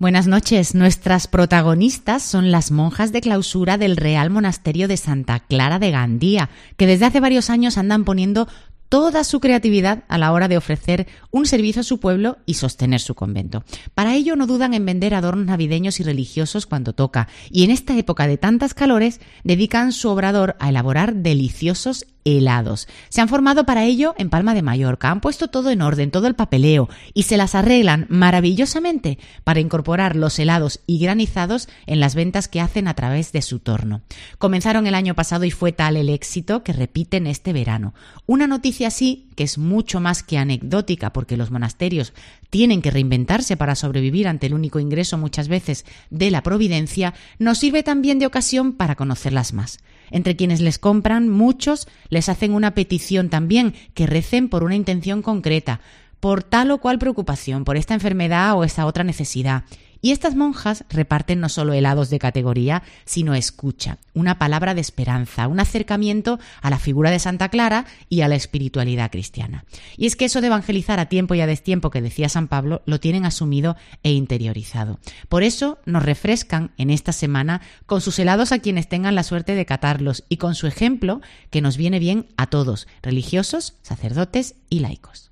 Buenas noches. Nuestras protagonistas son las monjas de clausura del Real Monasterio de Santa Clara de Gandía, que desde hace varios años andan poniendo toda su creatividad a la hora de ofrecer un servicio a su pueblo y sostener su convento. Para ello no dudan en vender adornos navideños y religiosos cuando toca, y en esta época de tantas calores dedican su obrador a elaborar deliciosos helados. Se han formado para ello en Palma de Mallorca, han puesto todo en orden, todo el papeleo, y se las arreglan maravillosamente para incorporar los helados y granizados en las ventas que hacen a través de su torno. Comenzaron el año pasado y fue tal el éxito que repiten este verano. Una noticia así, que es mucho más que anecdótica, porque los monasterios tienen que reinventarse para sobrevivir ante el único ingreso muchas veces de la providencia, nos sirve también de ocasión para conocerlas más. Entre quienes les compran, muchos les hacen una petición también, que recen por una intención concreta, por tal o cual preocupación, por esta enfermedad o esta otra necesidad. Y estas monjas reparten no solo helados de categoría, sino escucha, una palabra de esperanza, un acercamiento a la figura de Santa Clara y a la espiritualidad cristiana. Y es que eso de evangelizar a tiempo y a destiempo que decía San Pablo lo tienen asumido e interiorizado. Por eso nos refrescan en esta semana con sus helados a quienes tengan la suerte de catarlos y con su ejemplo que nos viene bien a todos, religiosos, sacerdotes y laicos.